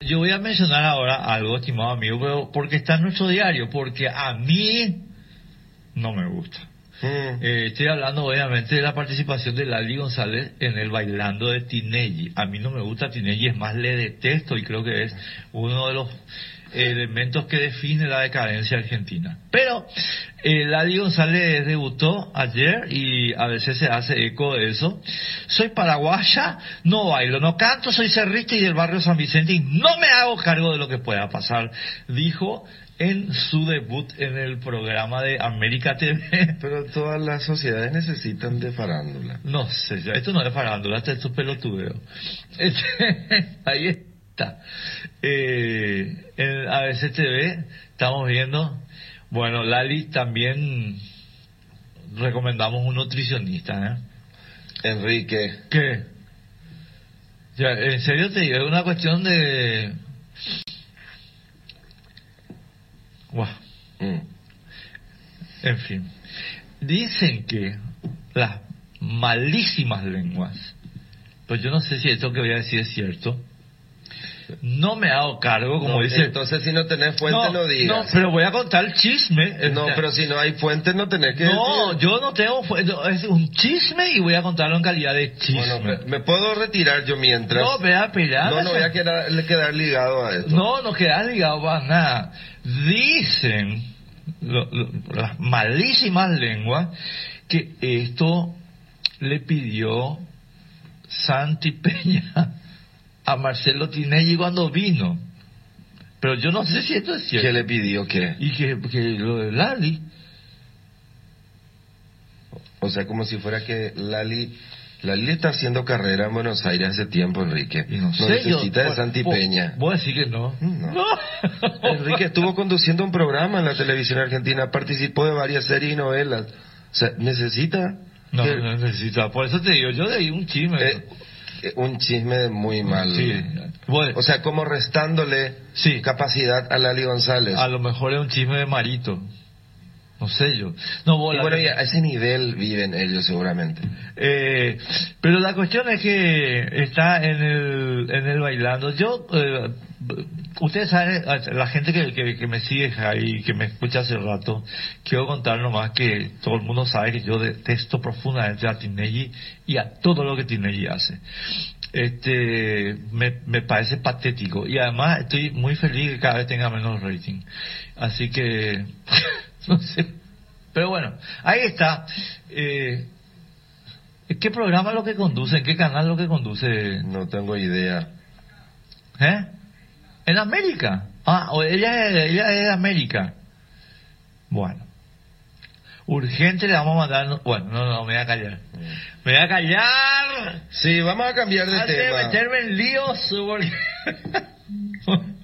Yo voy a mencionar ahora algo, estimado amigo, pero porque está en nuestro diario, porque a mí no me gusta. Mm. Eh, estoy hablando obviamente de la participación de Lali González en el bailando de Tinelli. A mí no me gusta Tinelli, es más le detesto y creo que es uno de los elementos que define la decadencia argentina. Pero eh, Lali González debutó ayer y a veces se hace eco de eso. Soy paraguaya, no bailo, no canto, soy cerrista y del barrio San Vicente y no me hago cargo de lo que pueda pasar, dijo en su debut en el programa de América TV. Pero todas las sociedades necesitan de farándula. No sé, esto no es farándula, esto es tu pelotudeo. Este, ahí está. Eh, en ABC TV estamos viendo, bueno, Lali también recomendamos un nutricionista, ¿eh? Enrique, ¿Qué? Ya, en serio te digo, es una cuestión de... Guau. mm, En fin, dicen que las malísimas lenguas, pues yo no sé si esto que voy a decir es cierto, no me hago cargo, como no, dice... entonces si no tenés fuente no, no, digas. pero voy a contar el chisme. No, Este, pero si no hay fuente no tenés que No, decir. yo no tengo... fu- Es un chisme y voy a contarlo en calidad de chisme. Bueno, me, me puedo retirar yo mientras. no, vea, espera. no, no voy a quedar, quedar ligado a esto. No, no quedas ligado para nada. Dicen lo- lo- las malísimas lenguas que esto le pidió Santi Peña a Marcelo Tinelli cuando vino. Pero yo no sé si esto es cierto. ¿Qué le pidió qué? Y que, que lo de Lali. O sea, como si fuera que Lali... Lali está haciendo carrera en Buenos Aires hace tiempo, Enrique. Y no, sé, yo- necesita de Santi Peña. Vos decís que no. No. Enrique estuvo conduciendo un programa en la televisión argentina, participó de varias series y novelas. O sea, necesita No, que- no necesita. Por eso te digo, yo de ahí un chisme. eh, un chisme muy mal. Sí. Bueno, O sea, como restándole Sí. capacidad a Lali González. a lo mejor es un chisme de Marito. No sé yo. No, vos Y la- bueno, a ese nivel viven ellos seguramente. Eh, pero la cuestión es que está en el, en el bailando. Yo, eh, ustedes saben, la gente que, que, que me sigue ahí, que me escucha hace rato, quiero contar nomás que todo el mundo sabe que yo detesto profundamente a Tinelli y a todo lo que Tinelli hace. Este, me, me parece patético y además estoy muy feliz que cada vez tenga menos rating. Así que, no sé. Pero bueno, ahí está. Eh, ¿Qué programa es lo que conduce? ¿En qué canal es lo que conduce? No tengo idea. ¿Eh? ¿En América? Ah, ella, es- ella es de América. Bueno. Urgente le vamos a mandar... Bueno, no, no, me voy a callar. Me voy a callar. Sí, vamos a cambiar de Antes de tema. meterme en líos. Porque...